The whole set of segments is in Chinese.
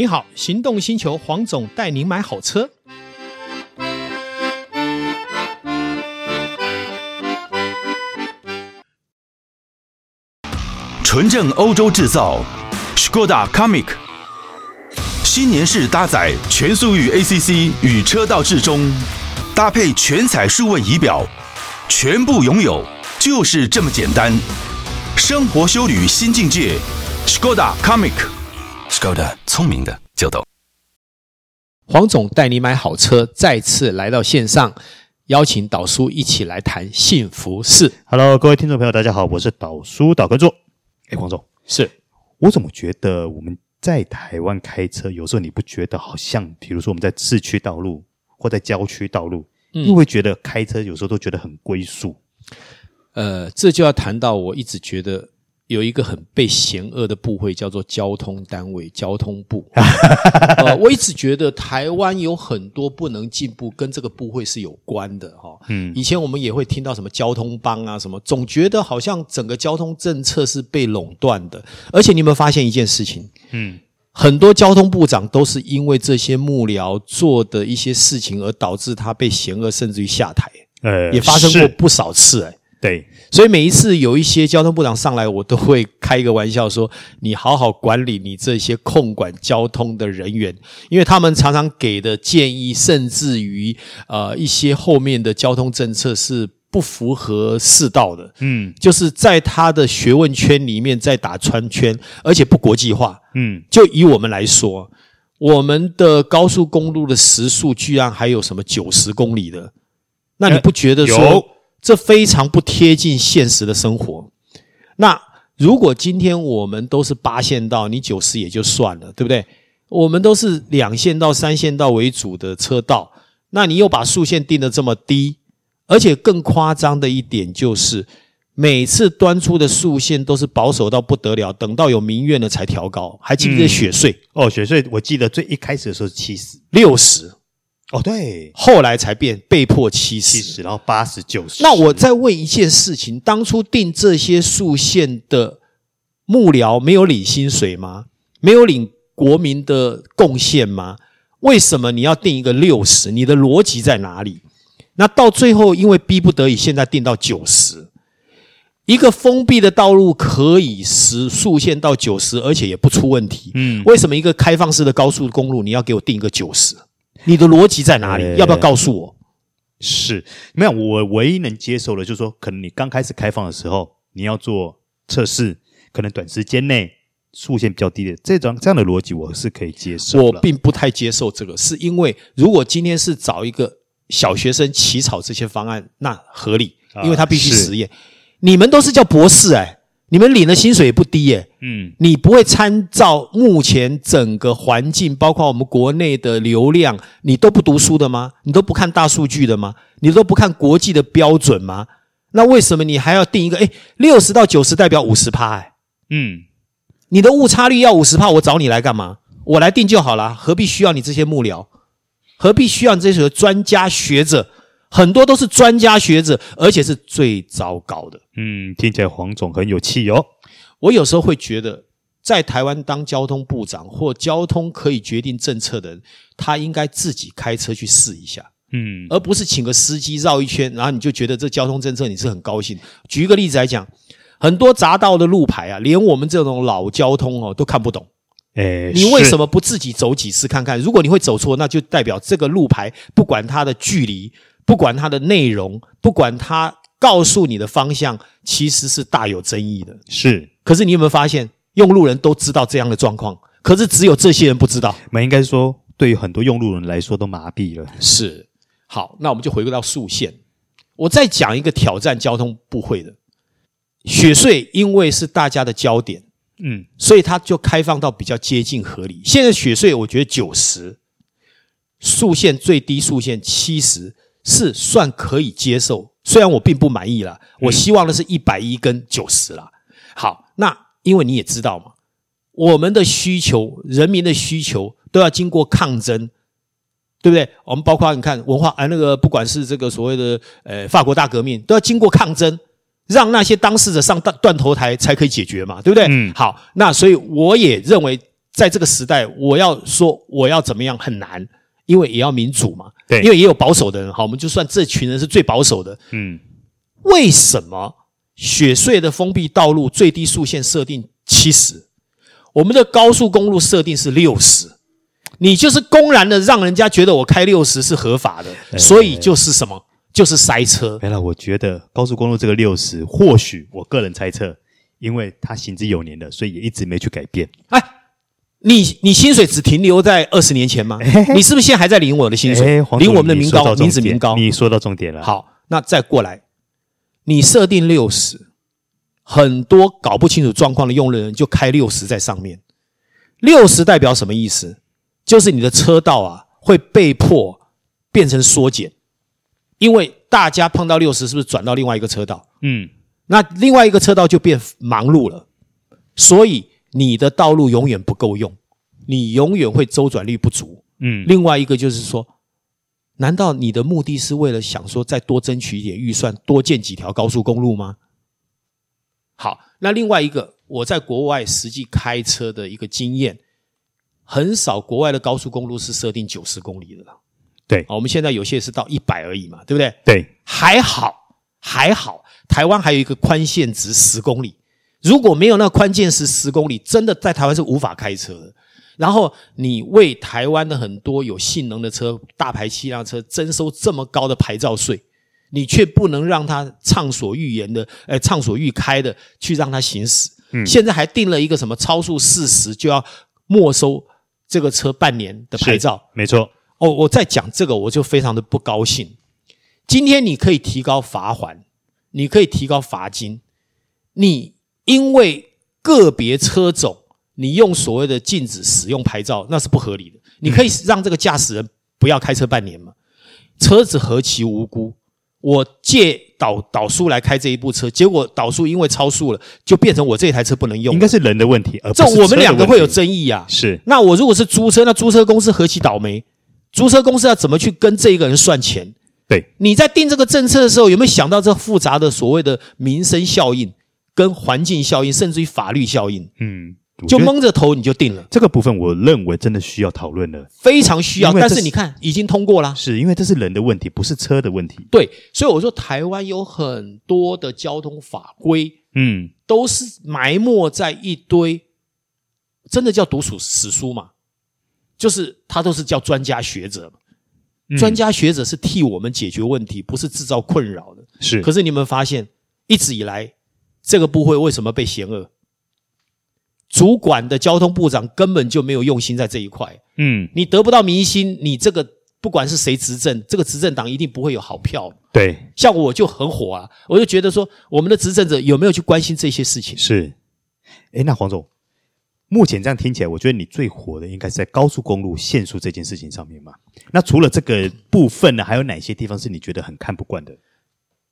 你好，行动星球黄总带您买好车。纯正欧洲制造，Škoda Kamiq，新年式搭载全速域 ACC 与车道智中，搭配全彩数位仪表，全部拥有就是这么简单。生活修旅新境界，Škoda c o m i c Kamiq，Škoda 聪明的就懂。黄总带你买好车，再次来到线上，邀请导叔一起来谈幸福事。Hello，各位听众朋友，大家好，我是导叔导哥座。哎，黄总，是我怎么觉得我们在台湾开车，有时候你不觉得好像，比如说我们在市区道路或在郊区道路，嗯，你会觉得开车有时候都觉得很龟速。呃，这就要谈到我一直觉得。有一个很被嫌恶的部会叫做交通单位，交通部。呃，我一直觉得台湾有很多不能进步，跟这个部会是有关的哈。嗯，以前我们也会听到什么交通帮啊，什么，总觉得好像整个交通政策是被垄断的。而且你有没有发现一件事情？嗯，很多交通部长都是因为这些幕僚做的一些事情而导致他被嫌恶，甚至于下台。呃，也发生过不少次哎。对，所以每一次有一些交通部长上来，我都会开一个玩笑说：“你好好管理你这些控管交通的人员，因为他们常常给的建议，甚至于呃一些后面的交通政策是不符合世道的。嗯，就是在他的学问圈里面在打穿圈，而且不国际化。嗯，就以我们来说，我们的高速公路的时速居然还有什么九十公里的，那你不觉得说？有这非常不贴近现实的生活。那如果今天我们都是八线道，你九十也就算了，对不对？我们都是两线道、三线道为主的车道，那你又把速限定得这么低，而且更夸张的一点就是，每次端出的速限都是保守到不得了，等到有民怨了才调高。还记不记得雪隧？嗯、哦，雪隧，我记得最一开始的时候是七十、六十。哦，对，后来才变被迫七十，七十，然后八十九十。那我再问一件事情：当初定这些速限的幕僚没有领薪水吗？没有领国民的贡献吗？为什么你要定一个六十？你的逻辑在哪里？那到最后，因为逼不得已，现在定到九十。一个封闭的道路可以时速限到九十，而且也不出问题。嗯，为什么一个开放式的高速公路，你要给我定一个九十？你的逻辑在哪里？要不要告诉我？是没有，我唯一能接受的，就是说，可能你刚开始开放的时候，你要做测试，可能短时间内速线比较低的这种这样的逻辑，我是可以接受。我并不太接受这个，是因为如果今天是找一个小学生起草这些方案，那合理，因为他必须实验。你们都是叫博士哎。你们领的薪水也不低耶，嗯，你不会参照目前整个环境，包括我们国内的流量，你都不读书的吗？你都不看大数据的吗？你都不看国际的标准吗？那为什么你还要定一个？诶，六十到九十代表五十趴，哎，嗯，你的误差率要五十趴，我找你来干嘛？我来定就好了，何必需要你这些幕僚？何必需要你这些专家学者？很多都是专家学者，而且是最糟糕的。嗯，听起来黄总很有气哦。我有时候会觉得，在台湾当交通部长或交通可以决定政策的人，他应该自己开车去试一下。嗯，而不是请个司机绕一圈，然后你就觉得这交通政策你是很高兴。举一个例子来讲，很多匝道的路牌啊，连我们这种老交通哦都看不懂。诶，你为什么不自己走几次看看？如果你会走错，那就代表这个路牌不管它的距离。不管它的内容，不管它告诉你的方向，其实是大有争议的。是，可是你有没有发现，用路人都知道这样的状况，可是只有这些人不知道。那应该说，对于很多用路人来说都麻痹了。是，好，那我们就回归到速线。我再讲一个挑战交通部会的雪隧，因为是大家的焦点，嗯，所以它就开放到比较接近合理。现在雪隧，我觉得九十速线最低速线七十。是算可以接受，虽然我并不满意啦，我希望的是一百一跟九十啦。好，那因为你也知道嘛，我们的需求、人民的需求都要经过抗争，对不对？我们包括你看文化，啊，那个不管是这个所谓的呃法国大革命，都要经过抗争，让那些当事者上断断头台才可以解决嘛，对不对？嗯。好，那所以我也认为在这个时代，我要说我要怎么样很难，因为也要民主嘛。对，因为也有保守的人。好，我们就算这群人是最保守的。嗯，为什么雪隧的封闭道路最低速限设定七十，我们的高速公路设定是六十？你就是公然的让人家觉得我开六十是合法的，所以就是什么？就是塞车。没了我觉得高速公路这个六十，或许我个人猜测，因为它行之有年了，所以也一直没去改变。哎，你你薪水只停留在二十年前吗？你是不是现在还在领我的薪水？领我们的民高，民脂民膏。你说到重点了。好，那再过来，你设定六十，很多搞不清楚状况的用人就开六十在上面。六十代表什么意思？就是你的车道啊，会被迫变成缩减，因为大家碰到六十，是不是转到另外一个车道？嗯，那另外一个车道就变忙碌了，所以你的道路永远不够用，你永远会周转率不足。嗯，另外一个就是说，难道你的目的是为了想说再多争取一点预算，多建几条高速公路吗？好，那另外一个我在国外实际开车的一个经验。很少国外的高速公路是设定九十公里的了，对，我们现在有些是到一百而已嘛，对不对？对，还好还好，台湾还有一个宽限值十公里，如果没有那个宽限时十公里，真的在台湾是无法开车的。然后你为台湾的很多有性能的车、大排气量车征收这么高的牌照税，你却不能让它畅所欲言的，呃，畅所欲开的去让它行驶。嗯，现在还定了一个什么超速四十就要没收。这个车半年的牌照，没错。哦，我在讲这个，我就非常的不高兴。今天你可以提高罚款，你可以提高罚金，你因为个别车种，你用所谓的禁止使用牌照，那是不合理的。你可以让这个驾驶人不要开车半年吗？车子何其无辜！我借导导叔来开这一部车，结果导叔因为超速了，就变成我这台车不能用。应该是人的问题，而不是我们两个会有争议啊。是。那我如果是租车，那租车公司何其倒霉？租车公司要怎么去跟这一个人算钱？对。你在定这个政策的时候，有没有想到这复杂的所谓的民生效应、跟环境效应，甚至于法律效应？嗯。就蒙着头你就定了这个部分，我认为真的需要讨论了，非常需要。但是你看，已经通过了，是因为这是人的问题，不是车的问题。对，所以我说台湾有很多的交通法规，嗯，都是埋没在一堆，真的叫读书史书嘛，就是他都是叫专家学者，专家学者是替我们解决问题，不是制造困扰的。是，可是你们发现，一直以来这个部会为什么被嫌恶？主管的交通部长根本就没有用心在这一块，嗯，你得不到民心，你这个不管是谁执政，这个执政党一定不会有好票。对，像我就很火啊，我就觉得说，我们的执政者有没有去关心这些事情？是，诶，那黄总，目前这样听起来，我觉得你最火的应该是在高速公路限速这件事情上面嘛。那除了这个部分呢，还有哪些地方是你觉得很看不惯的？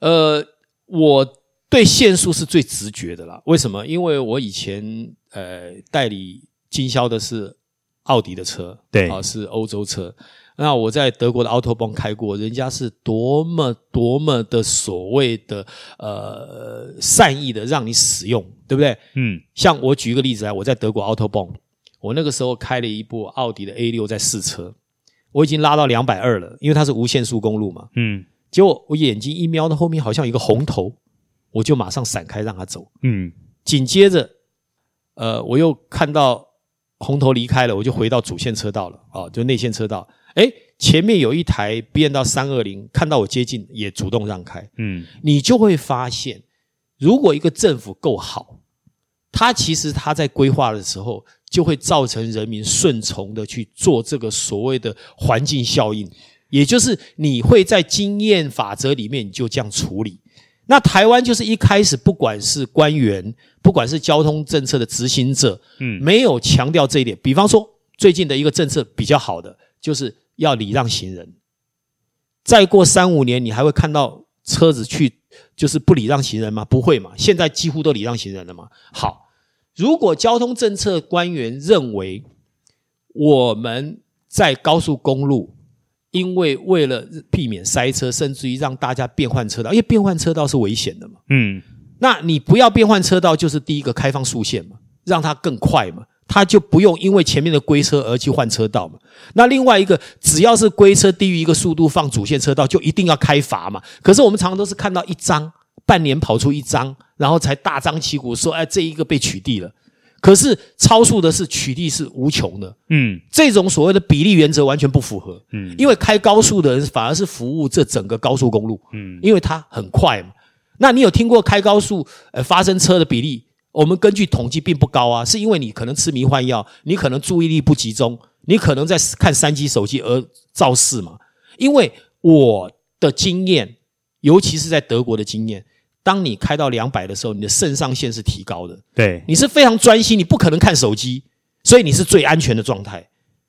呃，我。对限速是最直觉的啦，为什么？因为我以前呃代理经销的是奥迪的车，对啊，是欧洲车。那我在德国的 Autobahn 开过，人家是多么多么的所谓的呃善意的让你使用，对不对？嗯，像我举一个例子来，我在德国 Autobahn，我那个时候开了一部奥迪的 A 六在试车，我已经拉到两百二了，因为它是无限速公路嘛，嗯，结果我眼睛一瞄，那后面好像有一个红头。我就马上闪开，让他走。嗯，紧接着，呃，我又看到红头离开了，我就回到主线车道了。哦，就内线车道。哎，前面有一台 B N 到三二零，看到我接近，也主动让开。嗯，你就会发现，如果一个政府够好，他其实他在规划的时候，就会造成人民顺从的去做这个所谓的环境效应，也就是你会在经验法则里面，你就这样处理。那台湾就是一开始，不管是官员，不管是交通政策的执行者，嗯，没有强调这一点。比方说，最近的一个政策比较好的，就是要礼让行人。再过三五年，你还会看到车子去就是不礼让行人吗？不会嘛，现在几乎都礼让行人了嘛。好，如果交通政策官员认为我们在高速公路，因为为了避免塞车，甚至于让大家变换车道，因为变换车道是危险的嘛。嗯，那你不要变换车道，就是第一个开放速限嘛，让它更快嘛。它就不用因为前面的龟车而去换车道嘛。那另外一个，只要是龟车低于一个速度放主线车道，就一定要开罚嘛。可是我们常常都是看到一张，半年跑出一张，然后才大张旗鼓说，哎，这一个被取缔了。可是超速的是取缔是无穷的，嗯，这种所谓的比例原则完全不符合，嗯，因为开高速的人反而是服务这整个高速公路，嗯，因为它很快嘛。那你有听过开高速呃发生车的比例？我们根据统计并不高啊，是因为你可能吃迷幻药，你可能注意力不集中，你可能在看三 G 手机而肇事嘛。因为我的经验，尤其是在德国的经验，当你开到两百的时候，你的肾上腺是提高的，对，你是非常专心，你不可能看手机，所以你是最安全的状态。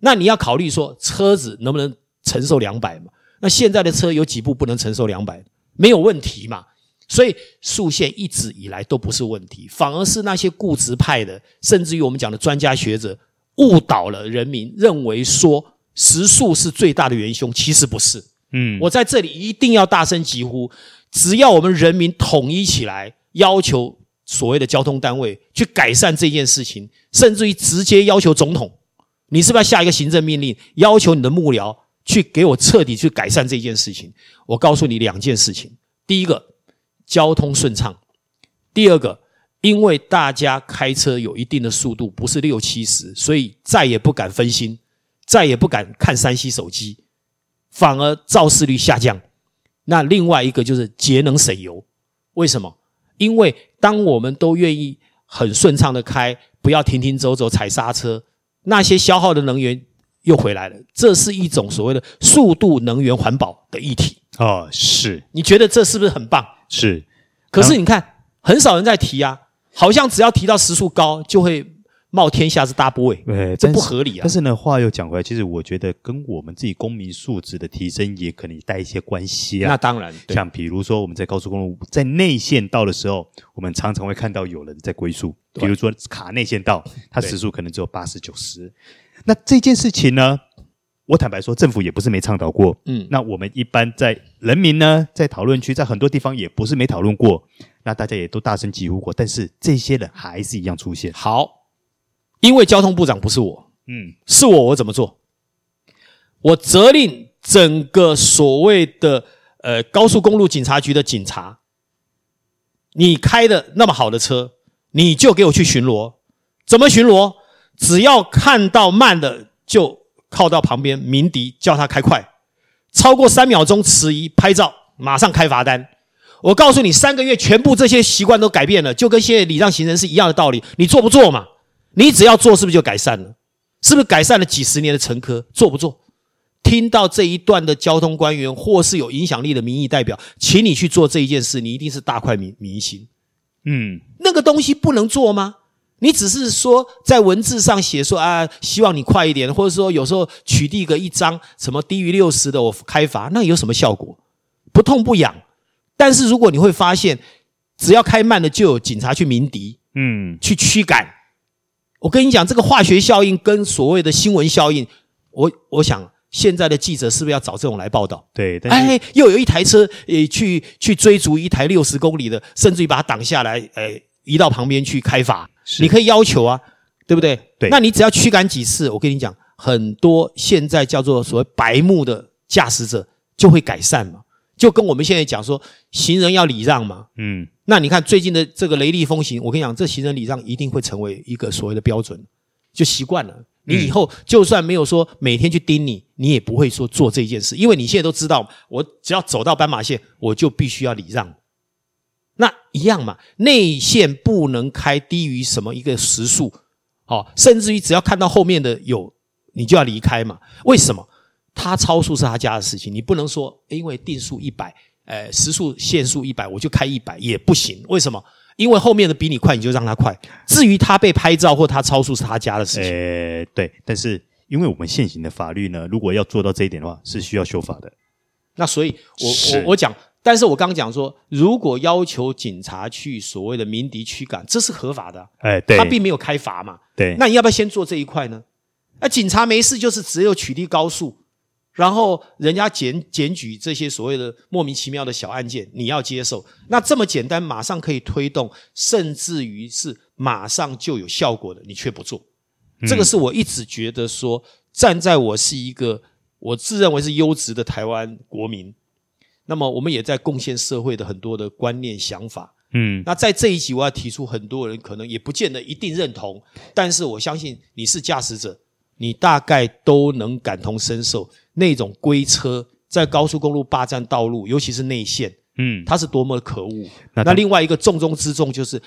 那你要考虑说，车子能不能承受两百嘛？那现在的车有几部不能承受两百？没有问题嘛？所以速线一直以来都不是问题，反而是那些固执派的，甚至于我们讲的专家学者误导了人民，认为说时速是最大的元凶，其实不是。嗯，我在这里一定要大声疾呼：只要我们人民统一起来，要求所谓的交通单位去改善这件事情，甚至于直接要求总统，你是不是要下一个行政命令，要求你的幕僚去给我彻底去改善这件事情？我告诉你两件事情，第一个。交通顺畅。第二个，因为大家开车有一定的速度，不是六七十，所以再也不敢分心，再也不敢看三 C 手机，反而肇事率下降。那另外一个就是节能省油。为什么？因为当我们都愿意很顺畅的开，不要停停走走踩刹车，那些消耗的能源又回来了。这是一种所谓的速度能源环保的议题。哦，是。你觉得这是不是很棒？是，可是你看，很少人在提啊，好像只要提到时速高，就会冒天下之大不韪。对，这不合理啊。但是呢，话又讲回来，其实我觉得跟我们自己公民素质的提升也可能带一些关系啊。那当然，像比如说我们在高速公路在内线道的时候，我们常常会看到有人在龟速，比如说卡内线道，它时速可能只有八十九十。那这件事情呢？我坦白说，政府也不是没倡导过。嗯，那我们一般在人民呢，在讨论区，在很多地方也不是没讨论过。那大家也都大声疾呼过，但是这些人还是一样出现。好，因为交通部长不是我，嗯，是我，我怎么做？我责令整个所谓的呃高速公路警察局的警察，你开的那么好的车，你就给我去巡逻。怎么巡逻？只要看到慢的就。靠到旁边鸣笛，叫他开快，超过三秒钟迟疑拍照，马上开罚单。我告诉你，三个月全部这些习惯都改变了，就跟现在礼让行人是一样的道理。你做不做嘛？你只要做，是不是就改善了？是不是改善了几十年的陈疴？做不做？听到这一段的交通官员或是有影响力的民意代表，请你去做这一件事，你一定是大快民民心。嗯，那个东西不能做吗？你只是说在文字上写说啊，希望你快一点，或者说有时候取缔个一张什么低于六十的我开罚，那有什么效果？不痛不痒。但是如果你会发现，只要开慢了就有警察去鸣笛，嗯，去驱赶。我跟你讲，这个化学效应跟所谓的新闻效应，我我想现在的记者是不是要找这种来报道？对，哎，又有一台车呃去去追逐一台六十公里的，甚至于把它挡下来，哎，移到旁边去开罚。你可以要求啊，对不对？对，那你只要驱赶几次，我跟你讲，很多现在叫做所谓白目的驾驶者就会改善嘛。就跟我们现在讲说，行人要礼让嘛。嗯，那你看最近的这个雷厉风行，我跟你讲，这行人礼让一定会成为一个所谓的标准，就习惯了。你以后就算没有说每天去盯你，你也不会说做这件事，因为你现在都知道，我只要走到斑马线，我就必须要礼让。那一样嘛，内线不能开低于什么一个时速，哦，甚至于只要看到后面的有，你就要离开嘛。为什么？他超速是他家的事情，你不能说因为定速一百，呃，时速限速一百，我就开一百也不行。为什么？因为后面的比你快，你就让他快。至于他被拍照或他超速是他家的事情。呃，对。但是因为我们现行的法律呢，如果要做到这一点的话，是需要修法的。那所以我，我我我讲。但是我刚刚讲说，如果要求警察去所谓的鸣笛驱赶，这是合法的。哎，对，他并没有开罚嘛。对，那你要不要先做这一块呢？那警察没事，就是只有取缔高速，然后人家检检举这些所谓的莫名其妙的小案件，你要接受。那这么简单，马上可以推动，甚至于是马上就有效果的，你却不做。这个是我一直觉得说，站在我是一个我自认为是优质的台湾国民，那么我们也在贡献社会的很多的观念想法。嗯，那在这一集我要提出，很多人可能也不见得一定认同，但是我相信你是驾驶者，你大概都能感同身受那种龟车在高速公路霸占道路，尤其是内线，嗯，它是多么的可恶。那那另外一个重中之重就是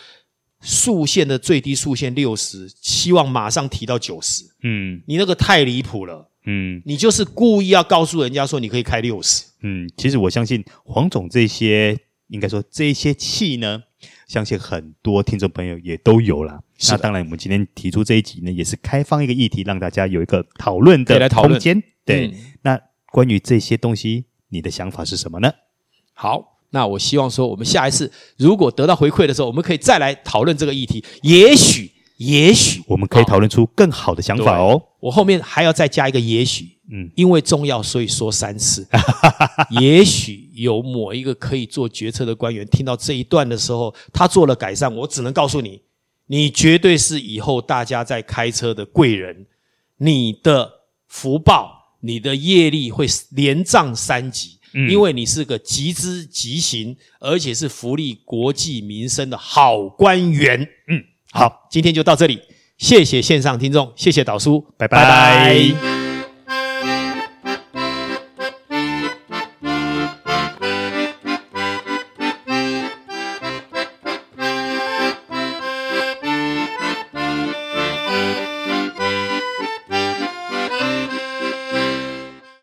速限的最低速限六十，希望马上提到九十。嗯你那个太离谱了，嗯你就是故意要告诉人家说你可以开六十。嗯，其实我相信黄总这些，应该说这些气呢，相信很多听众朋友也都有啦。那当然，我们今天提出这一集呢，也是开放一个议题，让大家有一个讨论的空间。对，嗯那关于这些东西，你的想法是什么呢？好，那我希望说，我们下一次如果得到回馈的时候，我们可以再来讨论这个议题。也许，也许我们可以讨论出更好的想法哦。我后面还要再加一个也许，嗯，因为重要，所以说三次。也许有某一个可以做决策的官员听到这一段的时候，他做了改善，我只能告诉你，你绝对是以后大家在开车的贵人，你的福报，你的业力会连涨三级，嗯因为你是个极之极行，而且是福利国计民生的好官员。嗯，好，今天就到这里，谢谢线上听众，谢谢导叔，拜拜。